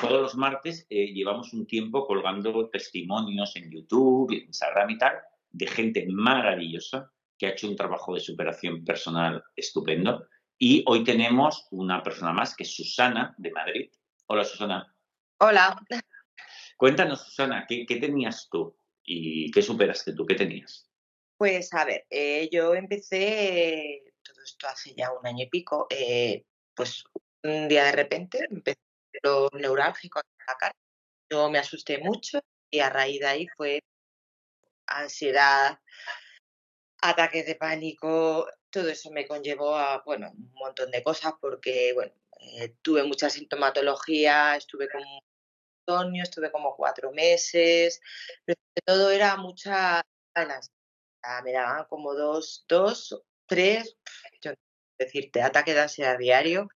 Todos los martes eh, llevamos un tiempo colgando testimonios en YouTube, en Instagram y tal, de gente maravillosa que ha hecho un trabajo de superación personal estupendo. Y hoy tenemos una persona más, que es Susana, de Madrid. Hola, Susana. Hola. Cuéntanos, Susana, ¿qué, tenías tú y qué superaste tú? ¿Qué tenías? Pues a ver, eh, yo empecé, todo esto hace ya un año y pico, eh, pues un día de repente empecé lo neurálgico en la cara. Yo me asusté mucho y a raíz de ahí fue ansiedad, ataques de pánico, todo eso me conllevó a, bueno, un montón de cosas porque, bueno, eh, tuve mucha sintomatología, estuve con insomnio, estuve como cuatro meses, pero todo era mucha ganas. Me daban como dos, dos, tres, yo decirte, ataque de ansiedad diario,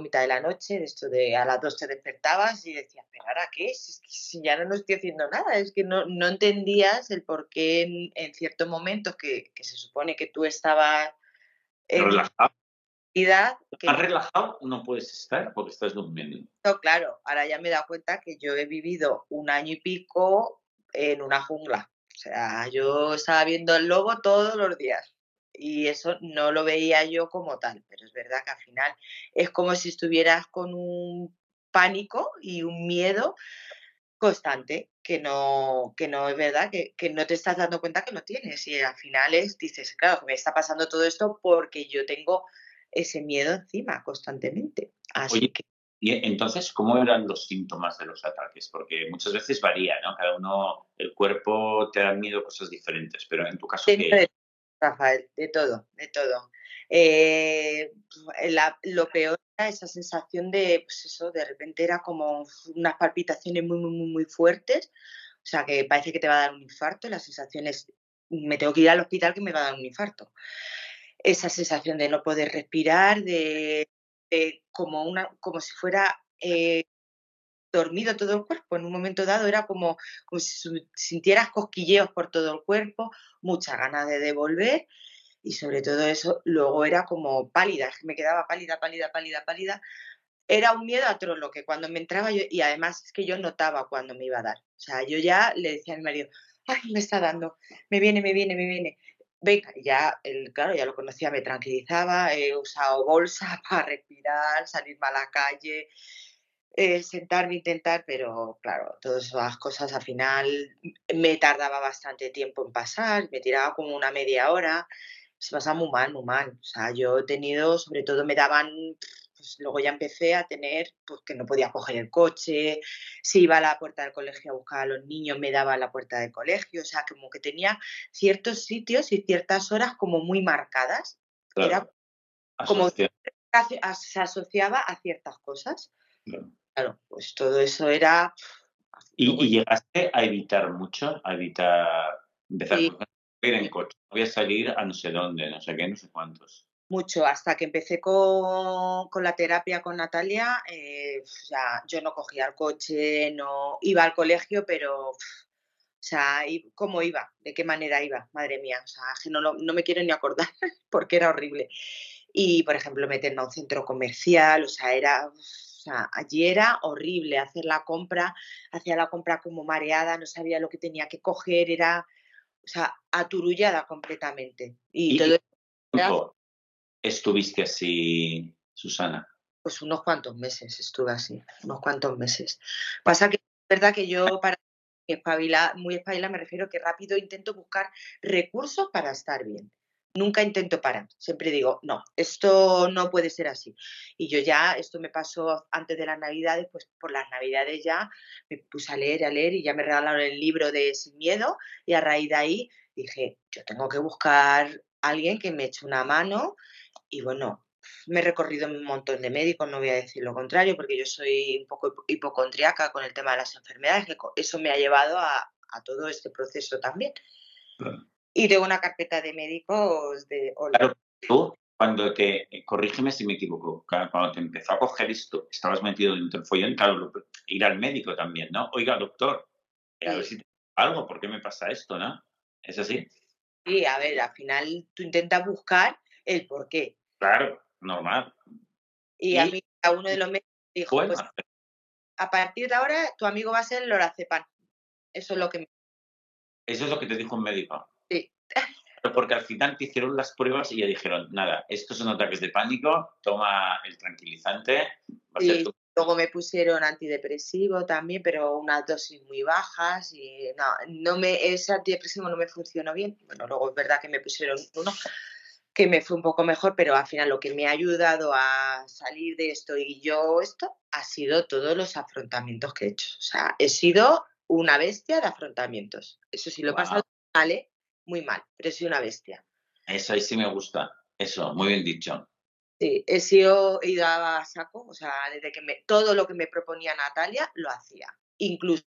mitad de la noche, de esto de a las dos te despertabas y decías, pero ahora qué, si, si ya no, no estoy haciendo nada, es que no, no entendías el por qué en, ciertos momentos que, que, se supone que tú estabas en relajado. Que, Más relajado no puedes estar porque estás durmiendo. No, claro, ahora ya me he dado cuenta que yo he vivido un año y pico en una jungla. O sea, yo estaba viendo el lobo todos los días y eso no lo veía yo como tal, pero es verdad que al final es como si estuvieras con un pánico y un miedo constante, que no, que no es verdad, que, no te estás dando cuenta que no tienes. Y al final es, dices, claro, me está pasando todo esto porque yo tengo ese miedo encima constantemente. Así que... Y entonces, ¿cómo eran los síntomas de los ataques? Porque muchas veces varía, ¿no? Cada uno, el cuerpo te da miedo cosas diferentes, pero en tu caso, ¿qué? Rafael, de todo, de todo. Eh, lo peor era esa sensación de, pues eso, de repente era como unas palpitaciones muy, muy, muy, muy fuertes, o sea, que parece que te va a dar un infarto, la sensación es, me tengo que ir al hospital que me va a dar un infarto. Esa sensación de no poder respirar, de, como, una, como si fuera eh, dormido todo el cuerpo. En un momento dado era como, como si sintieras cosquilleos por todo el cuerpo, mucha ganas de devolver y sobre todo eso luego era como pálida, me quedaba pálida, pálida, pálida, pálida. Era un miedo a trolo que cuando me entraba yo, y además es que yo notaba cuando me iba a dar. O sea, yo ya le decía a mi marido, ay, me está dando, me viene, me viene, me viene. Venga, ya, el, claro, ya lo conocía, me tranquilizaba, he usado bolsa para respirar, salirme a la calle, eh, sentarme, intentar, pero claro, todas esas cosas al final me tardaba bastante tiempo en pasar, me tiraba como una media hora, se pasaba muy mal, muy mal. O sea, yo he tenido, sobre todo me daban, pues luego ya empecé a tener, pues que no podía coger el coche, si iba a la puerta del colegio a buscar a los niños, me daba a la puerta del colegio, o sea, como que tenía ciertos sitios y ciertas horas como muy marcadas. Era como se asociaba a ciertas cosas. Claro, pues todo eso era... ¿Y, llegaste a evitar mucho? A evitar empezar a ir en coche. Voy a salir a no sé dónde, no sé qué, no sé cuántos. Mucho, hasta que empecé con, la terapia con Natalia, eh, ya, yo no cogía el coche, no iba al colegio, pero, o sea, ¿cómo iba? ¿De qué manera iba? Madre mía, o sea, no, no me quiero ni acordar porque era horrible. Y, por ejemplo, meterme a un centro comercial, o sea, era allí era horrible hacer la compra, hacía la compra como mareada, no sabía lo que tenía que coger, era, o sea, aturullada completamente. Y, todo estuviste así, Susana? Pues unos cuantos meses estuve así, unos cuantos meses. Pasa que es verdad que yo para muy espabilada me refiero que rápido intento buscar recursos para estar bien nunca intento parar. Siempre digo, no, esto no puede ser así. Y yo ya, esto me pasó antes de las Navidades, pues por las Navidades ya me puse a leer, a leer y ya me regalaron el libro de Sin Miedo y a raíz de ahí dije, yo tengo que buscar a alguien que me eche una mano y bueno, me he recorrido un montón de médicos, no voy a decir lo contrario, porque yo soy un poco hipocondriaca con el tema de las enfermedades, eso me ha llevado a, todo este proceso también. Y tengo una carpeta de médicos de... Claro, tú, cuando te, corrígeme si me equivoco, cuando te empezó a coger esto, estabas metido dentro del follón, claro, ir al médico también, ¿no? Oiga, doctor, a ver si algo, ¿por qué me pasa esto, no? ¿Es así? Sí, a ver, al final tú intentas buscar el por qué. Claro, normal. Y, a mí, a uno de los médicos dijo, pues, a partir de ahora tu amigo va a ser el lorazepam. Eso es lo que Eso es lo que te dijo un médico. Sí. Porque al final te hicieron las pruebas y ya dijeron, nada, estos son ataques de pánico, toma el tranquilizante. Luego me pusieron antidepresivo también, pero unas dosis muy bajas y no, no me, ese antidepresivo no me funcionó bien. Bueno, luego es verdad que me pusieron uno que me fue un poco mejor, pero al final lo que me ha ayudado a salir de esto y yo esto ha sido todos los afrontamientos que he hecho. O sea, he sido una bestia de afrontamientos. Eso sí lo he pasado mal, ¿eh? Muy mal, pero he sido una bestia. Eso ahí sí me gusta. Eso, muy bien dicho. Sí, he sido, he ido a saco, o sea, desde que me, todo lo que me proponía Natalia lo hacía. Incluso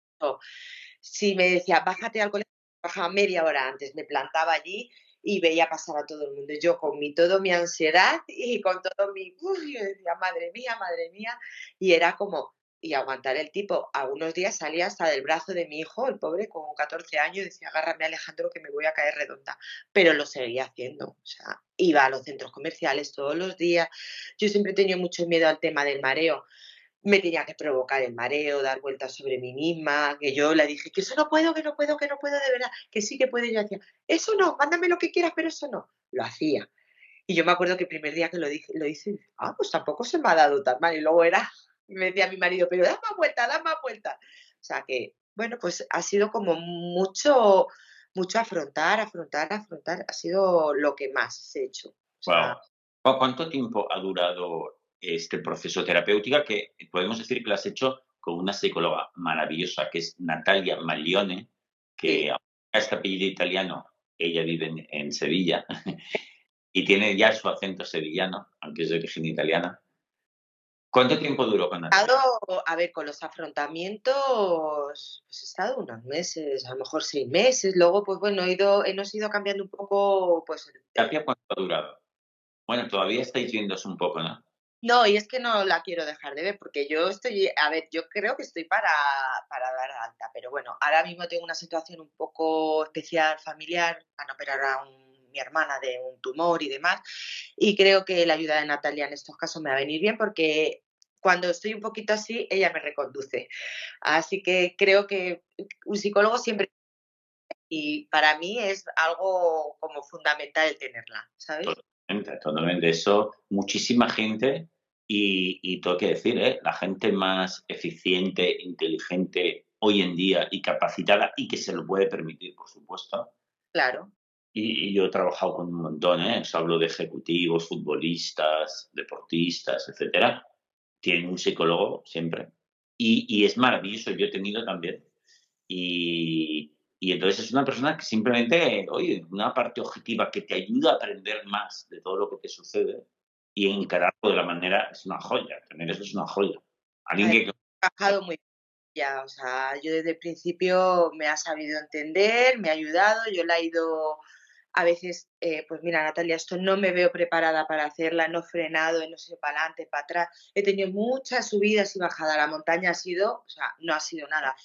si me decía, bájate al colegio, bajaba media hora antes, me plantaba allí y veía pasar a todo el mundo. Yo con mi, todo mi ansiedad y con todo mi, uy, yo decía, madre mía, madre mía, y era como, y aguantar el tipo. Algunos días salía hasta del brazo de mi hijo, el pobre, con 14 años, decía, agárrame Alejandro que me voy a caer redonda. Pero lo seguía haciendo. O sea, iba a los centros comerciales todos los días. Yo siempre he tenido mucho miedo al tema del mareo me tenía que provocar el mareo, dar vueltas sobre mí misma, que yo le dije que eso no puedo, que no puedo, que no puedo de verdad, que sí que puedo. Y yo decía, eso no, mándame lo que quieras, pero eso no. Lo hacía. Y yo me acuerdo que el primer día que lo, dije, lo hice, ah, pues tampoco se me ha dado tan mal. Y luego era, me decía mi marido, pero da más vuelta, da más vuelta. O sea que, bueno, pues ha sido como mucho, mucho afrontar, afrontar, afrontar. Ha sido lo que más he hecho. ¿Cuánto tiempo ha durado este proceso terapéutico que podemos decir que lo has hecho con una psicóloga maravillosa que es Natalia Maglione, que este apellido italiano, ella vive en, Sevilla y tiene ya su acento sevillano, aunque es de origen italiana. ¿Cuánto tiempo duró con Natalia? A ver, con los afrontamientos, pues he estado unos meses, a lo mejor seis meses. Luego, pues bueno, he ido, hemos ido cambiando un poco. Pues, ¿Terapia cuánto ha durado? Bueno, todavía estáis viéndose un poco, ¿no? No, y es que no la quiero dejar de ver porque yo estoy, a ver, yo creo que estoy para, para dar alta, pero bueno, ahora mismo tengo una situación un poco especial familiar, van a operar a mi hermana de un tumor y demás, y creo que la ayuda de Natalia en estos casos me va a venir bien porque cuando estoy un poquito así, ella me reconduce. Así que creo que un psicólogo siempre y para mí es algo como fundamental tenerla, ¿sabes? Totalmente, totalmente. Eso, muchísima gente y, tengo que decir, ¿eh? la gente más eficiente, inteligente hoy en día y capacitada y que se lo puede permitir, por supuesto. Claro. Y, yo he trabajado con un montón, ¿eh? hablo de ejecutivos, futbolistas, deportistas, etcétera. Tienen un psicólogo siempre. Y, y es maravilloso, yo he tenido también. Y, y entonces es una persona que simplemente, oye, una parte objetiva que te ayuda a aprender más de todo lo que te sucede y encararlo de la manera, es una joya, tener eso es una joya. Alguien que... He trabajado muy ya, o sea, yo desde el principio me ha sabido entender, me ha ayudado, yo la he ido a veces, eh, pues mira, Natalia, esto no me veo preparada para hacerla, no he frenado, no sé, para adelante, para atrás. He tenido muchas subidas y bajadas. La montaña ha sido, o sea, no ha sido nada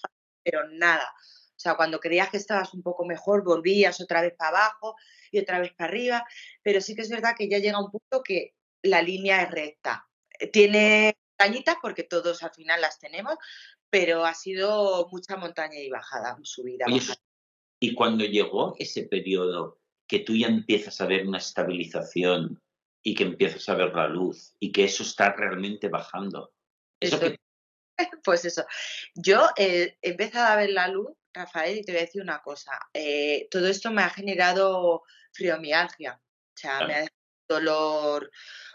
pero nada. O sea, cuando creías que estabas un poco mejor, volvías otra vez para abajo y otra vez para arriba. Pero sí que es verdad que ya llega un punto que la línea es recta. Tiene montañitas porque todos al final las tenemos, pero ha sido mucha montaña y bajada, subida. Y cuando llegó ese periodo que tú ya empiezas a ver una estabilización y que empiezas a ver la luz y que eso está realmente bajando. Pues eso, yo he empezado a ver la luz, Rafael, y te voy a decir una cosa, eh, todo esto me ha generado friomialgia, o sea, me ha dejado dolor,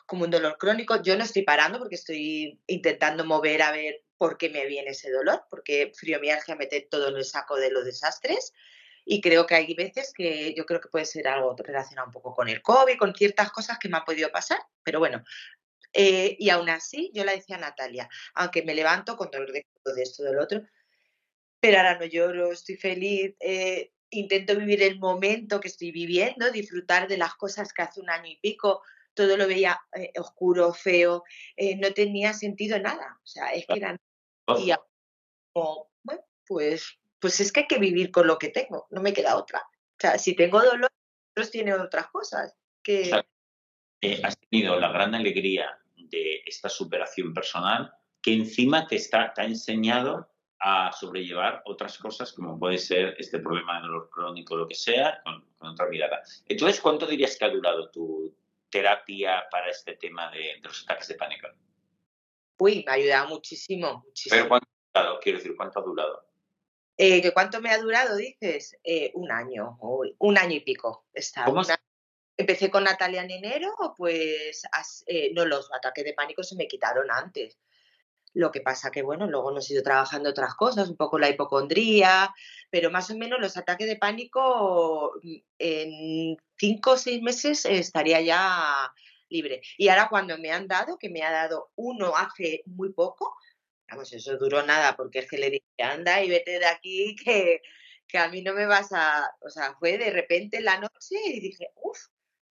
como un dolor crónico. Yo no estoy parando porque estoy intentando mover a ver por qué me viene ese dolor, porque friomialgia mete todo en el saco de los desastres. Y creo que hay veces que yo creo que puede ser algo relacionado un poco con el COVID, con ciertas cosas que me han podido pasar, pero bueno. Eh, y aún así, yo la decía a Natalia, aunque me levanto con dolor de, de esto, del otro, pero ahora no lloro, estoy feliz, eh, intento vivir el momento que estoy viviendo, disfrutar de las cosas que hace un año y pico, todo lo veía eh, oscuro, feo, no tenía sentido nada, o sea, es que era... Y bueno, pues pues es que hay que vivir con lo que tengo, no me queda otra. O sea, si tengo dolor, otros tienen otras cosas. Que... Eh, has tenido la gran alegría de esta superación personal que encima te, está, te ha enseñado a sobrellevar otras cosas como puede ser este problema de dolor crónico, lo que sea, con, otra mirada. Entonces, ¿cuánto dirías que ha durado tu terapia para este tema de, de los ataques de pánico? Uy, me ha ayudado muchísimo, muchísimo. ¿Pero cuánto ha durado? Quiero decir, ¿cuánto ha durado? Eh, ¿que ¿Cuánto me ha durado, dices? Eh, un año, un año y pico. Está, Empecé con Natalia en enero, pues eh, no, los ataques de pánico se me quitaron antes. Lo que pasa que, bueno, luego nos he ido trabajando otras cosas, un poco la hipocondría, pero más o menos los ataques de pánico mm, en cinco o seis meses estaría ya libre. Y ahora cuando me han dado, que me ha dado uno hace muy poco, Vamos, eso duró nada, porque es que le dije, anda y vete de aquí, que, que a mí no me vas a. O sea, fue de repente la noche y dije, uff.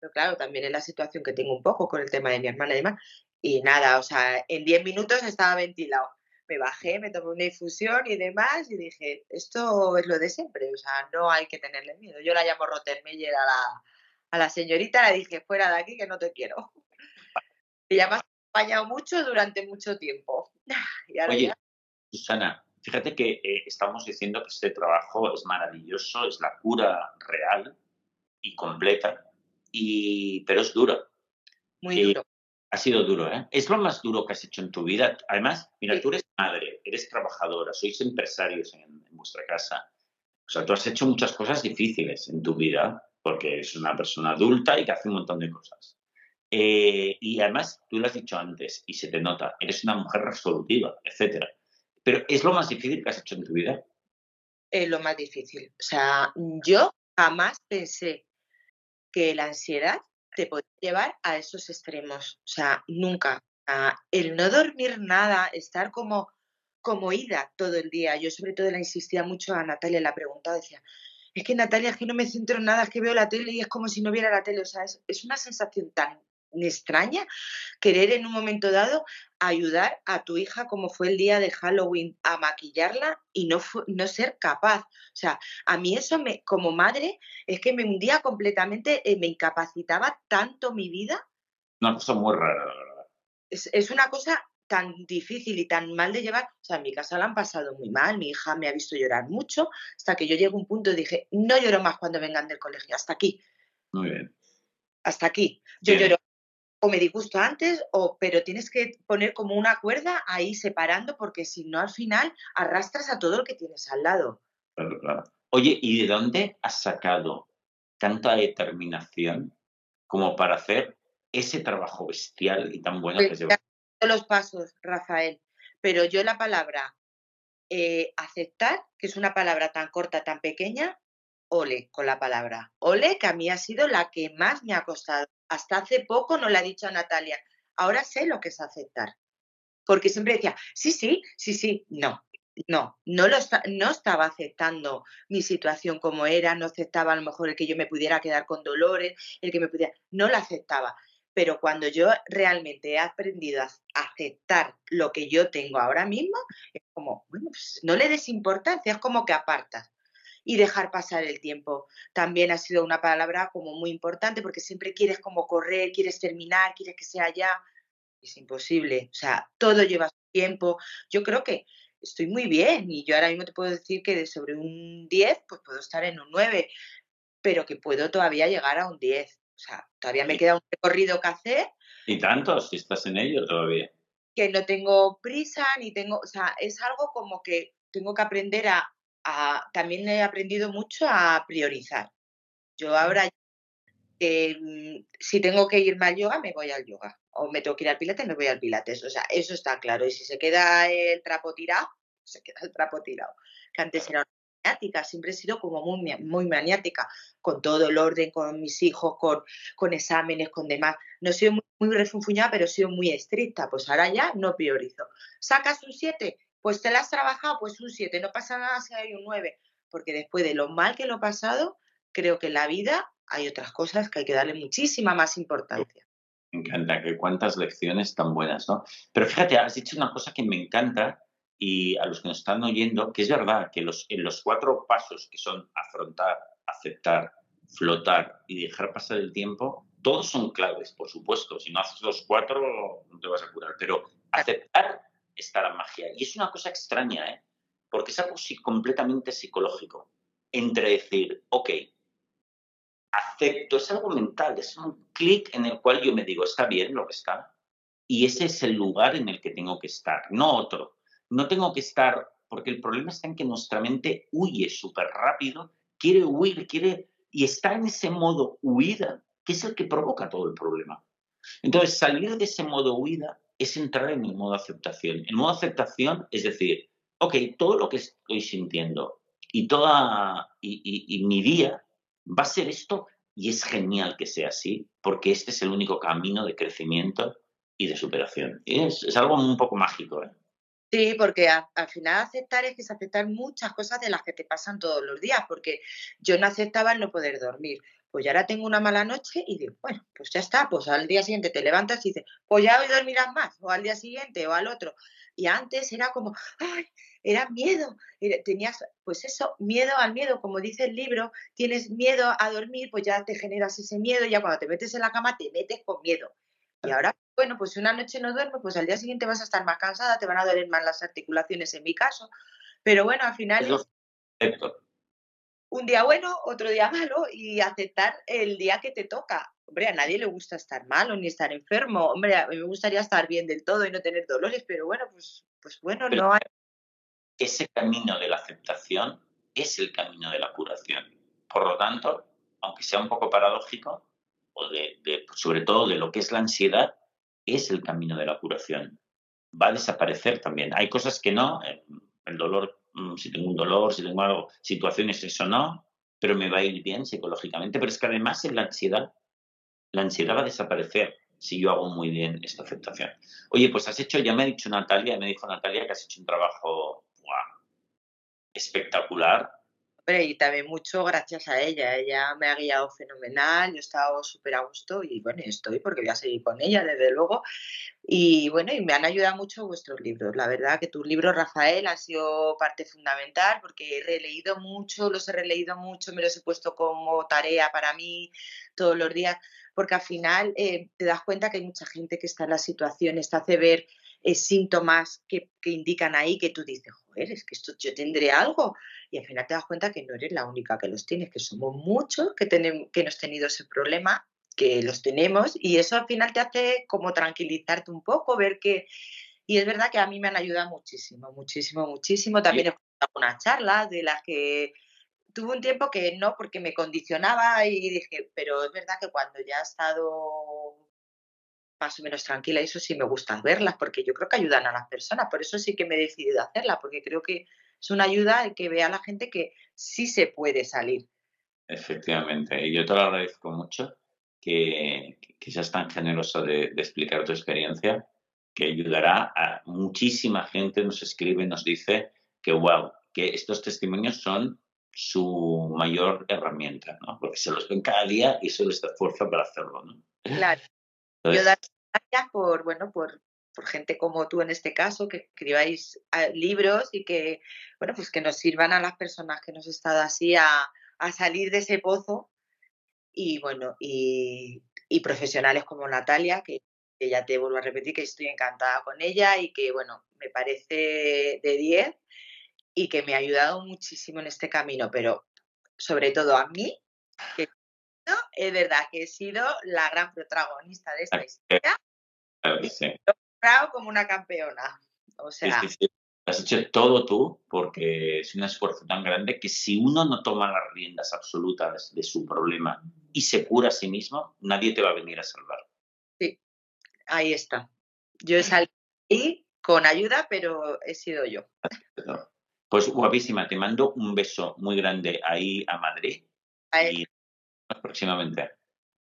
Pero claro, también es la situación que tengo un poco con el tema de mi hermana y demás. Y nada, o sea, en 10 minutos estaba ventilado. Me bajé, me tomé una infusión y demás, y dije, esto es lo de siempre, o sea, no hay que tenerle miedo. Yo la llamo Rottenmeier a la, a la señorita, le dije, fuera de aquí que no te quiero. Y ya acompañado mucho durante mucho tiempo. Oye, Susana, fíjate que eh, estamos diciendo que este trabajo es maravilloso, es la cura real y completa, y, pero es duro. Muy duro. Ha sido duro, ¿eh? Es lo más duro que has hecho en tu vida. Además, mira, tú eres madre, eres trabajadora, sois empresarios en, en vuestra casa. O sea, tú has hecho muchas cosas difíciles en tu vida porque eres una persona adulta y que hace un montón de cosas. Eh, y además, tú lo has dicho antes y se te nota, eres una mujer resolutiva, etcétera. Pero ¿es lo más difícil que has hecho en tu vida? Es lo más difícil. O sea, yo jamás pensé que la ansiedad te podía llevar a esos extremos. O sea, nunca. el no dormir nada, estar como, como ida todo el día. Yo sobre todo le insistía mucho a Natalia, la pregunta decía, es que Natalia, es que no me centro en nada, es que veo la tele y es como si no viera la tele. O sea, es una sensación tan extraña querer en un momento dado ayudar a tu hija como fue el día de Halloween a maquillarla y no, no ser capaz. O sea, a mí eso me, como madre es que me hundía completamente, eh, me incapacitaba tanto mi vida. Una cosa muy rara, la verdad. Es, es una cosa tan difícil y tan mal de llevar. O sea, en mi casa la han pasado muy mal, mi hija me ha visto llorar mucho, hasta que yo llego a un punto y dije, no lloro más cuando vengan del colegio, hasta aquí. Muy bien. Hasta aquí. Yo lloro o me disgusto antes, o, pero tienes que poner como una cuerda ahí separando, porque si no, al final arrastras a todo lo que tienes al lado. Claro, claro. Oye, ¿y de dónde has sacado tanta determinación como para hacer ese trabajo bestial y tan bueno pues que lleva? los pasos, Rafael, pero yo la palabra eh, aceptar, que es una palabra tan corta, tan pequeña, ole con la palabra. Ole, que a mí ha sido la que más me ha costado. Hasta hace poco no le ha dicho a Natalia. Ahora sé lo que es aceptar. Porque siempre decía, sí, sí, sí, sí. No, no, no, no estaba aceptando mi situación como era, no aceptaba a lo mejor el que yo me pudiera quedar con dolores, el que me pudiera, no lo aceptaba. Pero cuando yo realmente he aprendido a aceptar lo que yo tengo ahora mismo, es como, bueno, pues no le des importancia, es como que apartas y dejar pasar el tiempo. También ha sido una palabra como muy importante porque siempre quieres como correr, quieres terminar, quieres que sea ya. Es imposible. O sea, todo lleva su tiempo. Yo creo que estoy muy bien y yo ahora mismo te puedo decir que de sobre un 10, pues puedo estar en un 9, pero que puedo todavía llegar a un 10. O sea, todavía me queda un recorrido que hacer. ¿Y tanto? Si estás en ello todavía. Que no tengo prisa ni tengo, o sea, es algo como que tengo que aprender a también he aprendido mucho a priorizar. Yo ahora, mm, si tengo que irme al yoga, me voy al yoga. O me tengo que ir al pilates, me voy al pilates. O sea, eso está claro. Y si se queda el trapo tirado, se queda el trapo tirado. Que antes era maniática, siempre he sido como muy, muy maniática, con todo el orden, con mis hijos, con, con exámenes, con demás. No he sido muy, muy refunfuñada, pero he sido muy estricta. Pues ahora ya no priorizo. ¿Sacas un 7? Pues te la has trabajado, pues un 7. No pasa nada si hay un 9. Porque después de lo mal que lo he pasado, creo que en la vida hay otras cosas que hay que darle muchísima más importancia. Me encanta, que cuántas lecciones tan buenas, ¿no? Pero fíjate, has dicho una cosa que me encanta y a los que nos están oyendo, que es verdad que los, en los cuatro pasos que son afrontar, aceptar, flotar y dejar pasar el tiempo, todos son claves, por supuesto. Si no haces los cuatro, no te vas a curar. Pero aceptar está la magia. Y es una cosa extraña, ¿eh? Porque es algo completamente psicológico. Entre decir, ok, acepto, es algo mental, es un clic en el cual yo me digo, está bien lo que está. Y ese es el lugar en el que tengo que estar, no otro no tengo que estar, porque el problema está en que nuestra mente huye súper rápido, quiere huir, quiere, y está en ese modo huida, que es el que provoca todo el problema. Entonces, salir de ese modo huida es entrar en el modo aceptación. El modo aceptación es decir, ok, todo lo que estoy sintiendo y toda y, mi día va a ser esto y es genial que sea así, porque este es el único camino de crecimiento y de superación. es, es algo un poco mágico. ¿eh? Sí, porque al final aceptar es que es aceptar muchas cosas de las que te pasan todos los días, porque yo no aceptaba el no poder dormir. Pues ya ahora tengo una mala noche y digo, bueno, pues ya está, pues al día siguiente te levantas y dices, pues ya hoy dormirás más, o al día siguiente, o al otro. Y antes era como, ay, era miedo, tenías, pues eso, miedo al miedo, como dice el libro, tienes miedo a dormir, pues ya te generas ese miedo, ya cuando te metes en la cama te metes con miedo. Y ahora, bueno, pues si una noche no duermes, pues al día siguiente vas a estar más cansada, te van a doler más las articulaciones en mi caso. Pero bueno, al final es un día bueno, otro día malo y aceptar el día que te toca. Hombre, a nadie le gusta estar malo ni estar enfermo. Hombre, a mí me gustaría estar bien del todo y no tener dolores, pero bueno, pues, pues bueno, no hay. Ese camino de la aceptación es el camino de la curación. Por lo tanto, aunque sea un poco paradójico, o de, sobre todo de lo que es la ansiedad, es el camino de la curación. Va a desaparecer también. Hay cosas que no, eh, el dolor, si tengo un dolor, si tengo algo, situaciones, eso no, pero me va a ir bien psicológicamente. Pero es que además en la ansiedad, la ansiedad va a desaparecer si yo hago muy bien esta aceptación. Oye, pues has hecho, ya me ha dicho Natalia, me dijo Natalia que has hecho un trabajo espectacular y también mucho gracias a ella. Ella me ha guiado fenomenal, yo he estado súper a gusto y bueno, estoy porque voy a seguir con ella, desde luego. Y bueno, y me han ayudado mucho vuestros libros. La verdad que tus libros, Rafael, han sido parte fundamental porque he releído mucho, los he releído mucho, me los he puesto como tarea para mí todos los días, porque al final eh, te das cuenta que hay mucha gente que está en la situación, te hace ver eh, síntomas que, que, indican ahí que tú dices, joder, es que esto yo tendré algo. Y al final te das cuenta que no eres la única que los tienes, que somos muchos que, tenemos, que hemos tenido ese problema, que los tenemos, y eso al final te hace como tranquilizarte un poco, ver que... Y es verdad que a mí me han ayudado muchísimo, muchísimo, muchísimo. También he escuchado una charla de las que tuve un tiempo que no, porque me condicionaba y dije, pero es verdad que cuando ya he estado más o menos tranquila. Eso sí me gusta verlas porque yo creo que ayudan a las personas. Por eso sí que me he decidido a hacerla, porque creo que es una ayuda el que vea a la gente que sí se puede salir. Efectivamente. Y yo te lo agradezco mucho que, que seas tan generosa de, explicar tu experiencia, que ayudará a muchísima gente. Nos escribe, nos dice que, wow, que estos testimonios son su mayor herramienta, ¿no? Porque se los ven cada día y eso les da fuerza para hacerlo, ¿no? Claro. Yo dar gracias por, bueno, por, por gente como tú en este caso, que escribáis ah, libros y que, bueno, pues que nos sirvan a las personas que nos estado así a, a salir de ese pozo y bueno, y, y profesionales como Natalia, que, que, ya te vuelvo a repetir que estoy encantada con ella y que, bueno, me parece de 10 y que me ha ayudado muchísimo en este camino, pero sobre todo a mí, que es verdad que he sido la gran protagonista de esta historia. Claro sí. Como una campeona. O sea. Has hecho todo tú porque es un esfuerzo tan grande que si uno no toma las riendas absolutas de su problema y se cura a sí mismo, nadie te va a venir a salvar. Sí, ahí está. Yo he salido ahí con ayuda, pero he sido yo. Pues guapísima, te mando un beso muy grande ahí a Madrid. Y próximamente.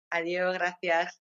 Adiós, gracias.